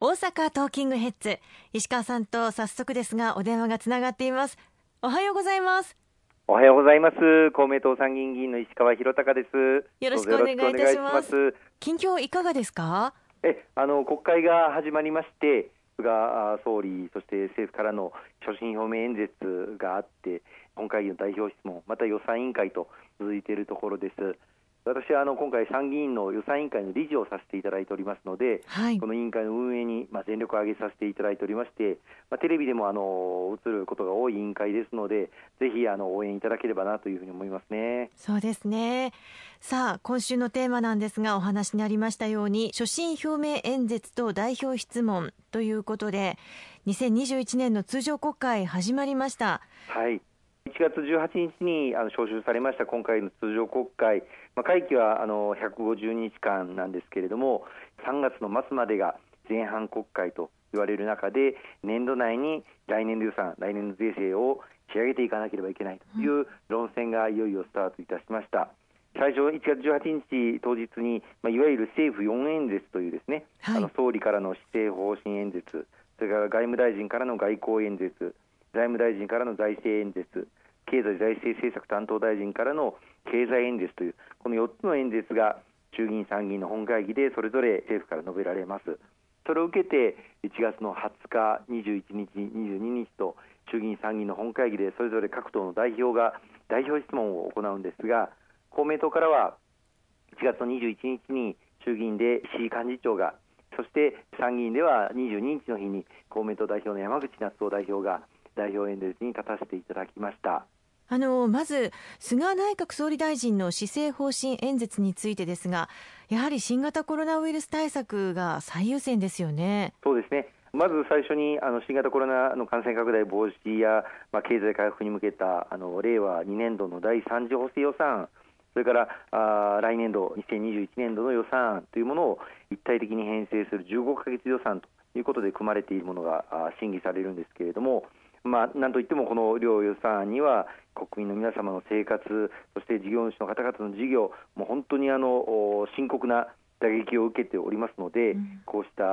大阪トーキングヘッズ。石川さんと早速ですがお電話がつながっています。おはようございます。おはようございます。公明党参議院議員の石川博隆です。よろしくお願いいたします。近況いかがですか？えあの国会が始まりまして菅総理そして政府からの所信表明演説があって本会議の代表質問また予算委員会と続いているところです私はあの今回、参議院の予算委員会の理事をさせていただいておりますので、はい、この委員会の運営に、まあ、全力を挙げさせていただいておりまして、まあ、テレビでもあの映ることが多い委員会ですので、ぜひあの応援いただければなというふうに思いますねそうですね。さあ、今週のテーマなんですが、お話にありましたように、所信表明演説と代表質問ということで、2021年の通常国会始まりました。はい1月18日にあの召集されました今回の通常国会、まあ、会期はあの150日間なんですけれども3月の末までが前半国会と言われる中で年度内に来年度予算来年度税制を仕上げていかなければいけないという論戦がいよいよスタートいたしました。最初1月18日当日に、まあ、いわゆる政府4演説というですね、はい、あの総理からの施政方針演説それから外務大臣からの外交演説財務大臣からの財政演説経済財政政策担当大臣からの経済演説というこの4つの演説が衆議院参議院の本会議でそれぞれ政府から述べられますそれを受けて1月の20日、21日、22日と衆議院参議院の本会議でそれぞれ各党の代表が代表質問を行うんですが公明党からは1月の21日に衆議院で石井幹事長がそして参議院では22日の日に公明党代表の山口那津男代表が代表演説に立たせていただきました。あのまず菅内閣総理大臣の施政方針演説についてですがやはり新型コロナウイルス対策が最優先ですよね。そうですねまず最初にあの新型コロナの感染拡大防止や、まあ、経済回復に向けたあの令和2年度の第3次補正予算それからあ来年度2021年度の予算というものを一体的に編成する15か月予算ということで組まれているものが審議されるんですけれども、まあ、なんといってもこの両予算案には国民の皆様の生活そして事業主の方々の事業もう本当にあの深刻な打撃を受けておりますので、うん、こうした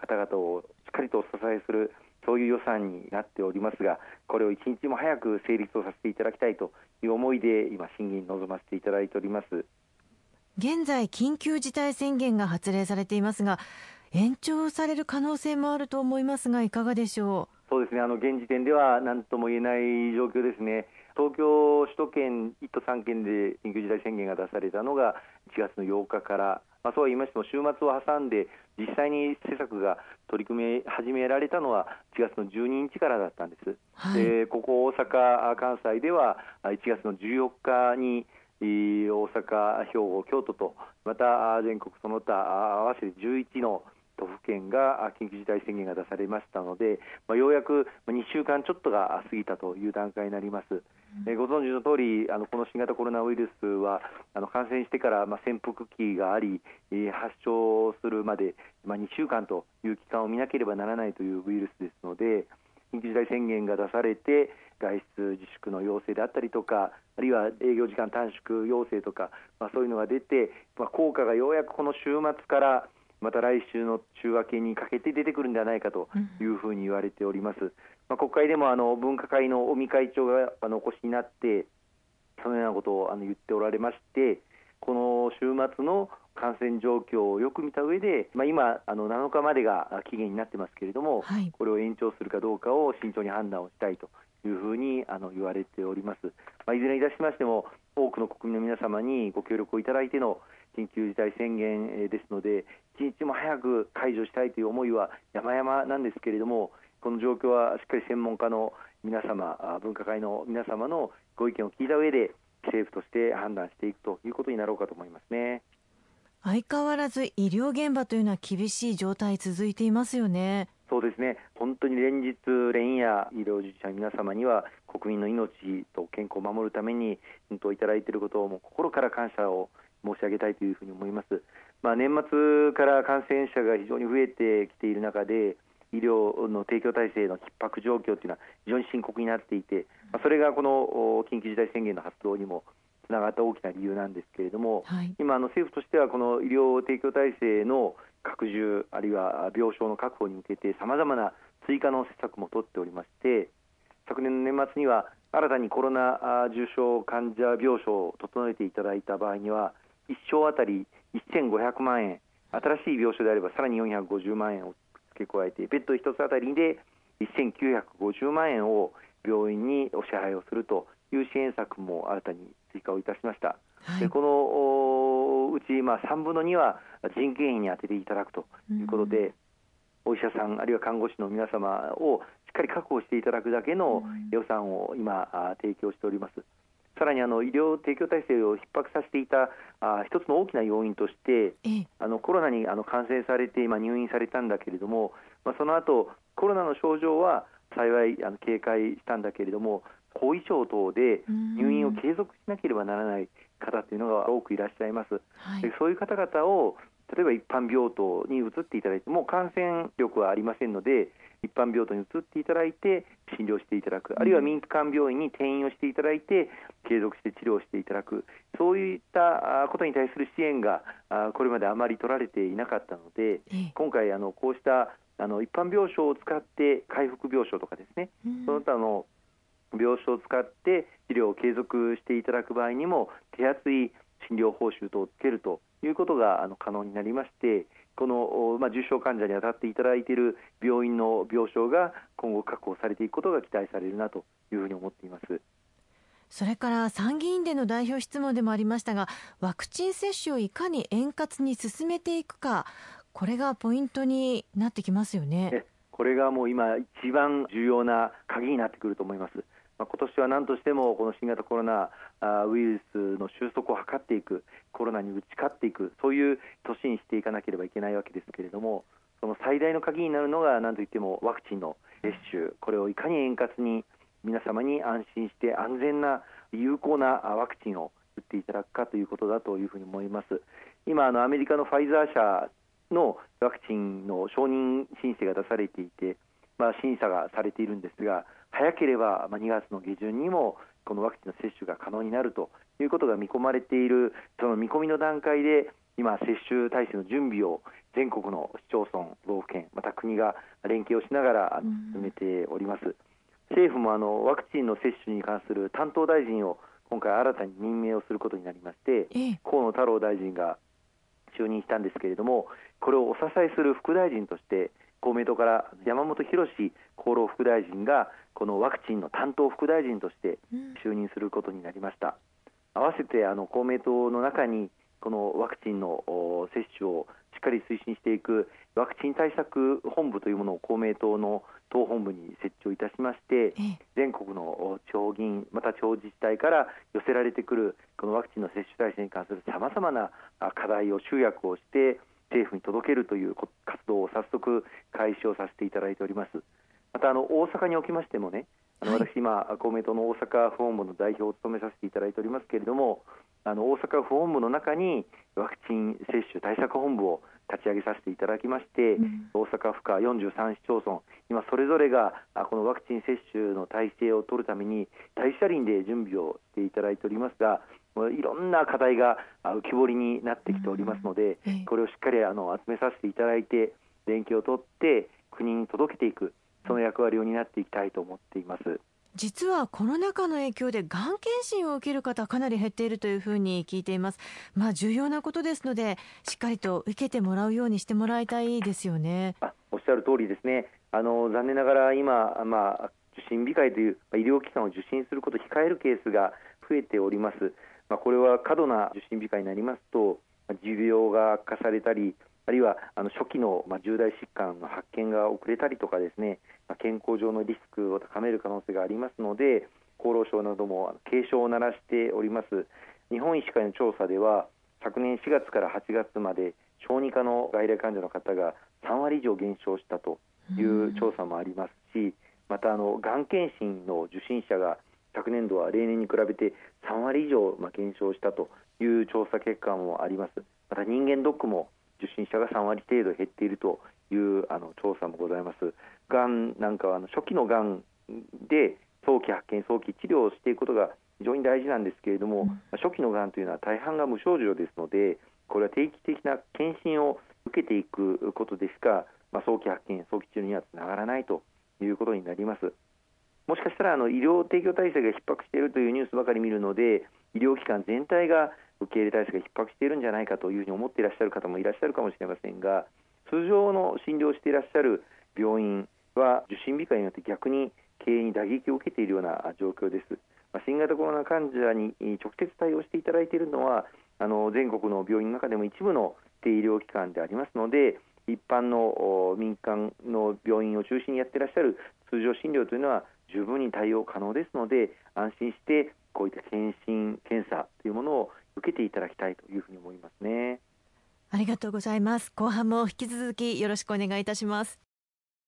方々をしっかりとお支えするそういう予算になっておりますがこれを一日も早く成立をさせていただきたいという思いで今審議に臨ませていただいております。現在緊急事態宣言が発令されていますが延長される可能性もあると思いますがいかがでしょう？そうですね。あの現時点では何とも言えない状況ですね。東京首都圏1都3県で緊急事態宣言が出されたのが1月の8日から、まあ、そうは言いましても週末を挟んで実際に施策が取り組み始められたのは1月の12日からだったんです、はい、でここ大阪、関西では1月の14日に大阪、兵庫、京都とまた全国その他合わせて11の都府県が緊急事態宣言が出されましたので、まあ、ようやく2週間ちょっとが過ぎたという段階になります。えご存知の通りあり、この新型コロナウイルスはあの感染してからまあ潜伏期があり、え発症するまでまあ2週間という期間を見なければならないというウイルスですので、緊急事態宣言が出されて、外出自粛の要請であったりとか、あるいは営業時間短縮要請とか、まあ、そういうのが出て、まあ、効果がようやくこの週末からまた来週の週明けにかけて出てくるんではないかというふうに言われております。うん、まあ、国会でもあの分科会の尾身会長があのお越しになってそのようなことをあの言っておられましてこの週末の感染状況をよく見た上で、まあ、今あの7日までが期限になってますけれども、はい、これを延長するかどうかを慎重に判断をしたいというふうにあの言われております。まあ、いずれにいたしましても多くの国民の皆様にご協力をいただいての緊急事態宣言ですので一日も早く解除したいという思いは山々なんですけれどもこの状況はしっかり専門家の皆様分科会の皆様のご意見を聞いた上で政府として判断していくということになろうかと思いますね。相変わらず医療現場というのは厳しい状態続いていますよね。そうですね。本当に連日連夜医療従事者の皆様には国民の命と健康を守るために奮闘いただいていることをも心から感謝を申し上げたいというふうに思います。まあ、年末から感染者が非常に増えてきている中で医療の提供体制の逼迫状況というのは非常に深刻になっていて、まあ、それがこの緊急事態宣言の発動にもつながった大きな理由なんですけれども、はい、今、の政府としてはこの医療提供体制の拡充あるいは病床の確保に向けてさまざまな追加の施策も取っておりまして昨年の年末には新たにコロナ重症患者病床を整えていただいた場合には1床あたり1500万円新しい病床であればさらに450万円を付け加えてベッド1つあたりで1950万円を病院にお支払いをするという支援策も新たに追加をいたしました。はい、でこのうちまあ3分の2は人件費に充てていただくということで、うん、お医者さんあるいは看護師の皆様をしっかり確保していただくだけの予算を今、提供しております。さらにあの医療提供体制を逼迫させていたあ一つの大きな要因として、あのコロナにあの感染されて今入院されたんだけれども、まあ、その後コロナの症状は幸いあの警戒したんだけれども後遺症等で入院を継続しなければならない方というのが多くいらっしゃいます。はい、そういう方々を例えば一般病棟に移っていただいてもう感染力はありませんので一般病棟に移っていただいて診療していただく。あるいは民間病院に転院をしていただいて継続して治療していただく。そういったことに対する支援がこれまであまり取られていなかったので今回あのこうしたあの一般病床を使って回復病床とかですね、その他の病床を使って治療を継続していただく場合にも手厚い診療報酬等をつけるということがあの可能になりましてこの、まあ、重症患者に当たっていただいている病院の病床が今後確保されていくことが期待されるなというふうに思っています。それから参議院での代表質問でもありましたがワクチン接種をいかに円滑に進めていくかこれがポイントになってきますよね。これがもう今一番重要な鍵になってくると思います。まあ、今年は何としてもこの新型コロナウイルスの収束を図っていくコロナに打ち勝っていくそういう年にしていかなければいけないわけですけれどもその最大の鍵になるのが何といってもワクチンの接種。これをいかに円滑に皆様に安心して安全な有効なワクチンを打っていただくかということだというふうに思います。今あのアメリカのファイザー社のワクチンの承認申請が出されていて、まあ、審査がされているんですが早ければ2月の下旬にもこのワクチンの接種が可能になるということが見込まれているその見込みの段階で今、接種体制の準備を全国の市町村、道府県また国が連携をしながら進めております。政府もあのワクチンの接種に関する担当大臣を今回新たに任命をすることになりまして、河野太郎大臣が就任したんですけれどもこれをお支えする副大臣として公明党から山本博厚労副大臣がこのワクチンの担当副大臣として就任することになりました。合わせてあの公明党の中にこのワクチンの接種をしっかり推進していくワクチン対策本部というものを公明党の党本部に設置をいたしまして全国の地方議員また地方自治体から寄せられてくるこのワクチンの接種体制に関するさまざまな課題を集約をして政府に届けるという活動を早速開始をさせていただいております。またあの大阪におきましてもね、あの私今、公明党の大阪府本部の代表を務めさせていただいておりますけれども、あの大阪府本部の中にワクチン接種対策本部を立ち上げさせていただきまして、うん、大阪府下43市町村、今それぞれがこのワクチン接種の体制を取るために大車輪で準備をしていただいておりますが、いろんな課題が浮き彫りになってきておりますので、これをしっかりあの集めさせていただいて、連携を取って国に届けていく、その役割を担っていきたいと思っています。実はコロナ禍の影響でがん検診を受ける方かなり減っているというふうに聞いています。まあ重要なことですので、しっかりと受けてもらうようにしてもらいたいですよね。あおっしゃる通りですね。あの残念ながら今まあ受診控えという医療機関を受診することを控えるケースが増えております。まあ、これは過度な受診控えになりますと持病が悪化されたりあるいはあの初期の、まあ、重大疾患の発見が遅れたりとかですね、まあ、健康上のリスクを高める可能性がありますので厚労省なども警鐘を鳴らしております。日本医師会の調査では昨年4月から8月まで小児科の外来患者の方が3割以上減少したという調査もありますしまたあのがん検診の受診者が昨年度は例年に比べて3割以上まあ減少したという調査結果もありますまた人間ドックも受診者が3割程度減っているというあの調査もございます。がんなんかはあの初期のがんで早期発見、早期治療をしていくことが非常に大事なんですけれども、うん、初期のがんというのは大半が無症状ですので、これは定期的な検診を受けていくことでしか、まあ、早期発見、早期治療にはつながらないということになります。もしかしたらあの医療提供体制が逼迫しているというニュースばかり見るので医療機関全体が受け入れ体制が逼迫しているんじゃないかというふうに思っていらっしゃる方もいらっしゃるかもしれませんが通常の診療をしていらっしゃる病院は受診控えによって逆に経営に打撃を受けているような状況です。まあ、新型コロナ患者に直接対応していただいているのはあの全国の病院の中でも一部の低医療機関でありますので一般の民間の病院を中心にやっていらっしゃる通常診療というのは十分に対応可能ですので安心してこういった検診検査というものを受けていただきたいというふうに思いますね。ありがとうございます。後半も引き続きよろしくお願いいたします。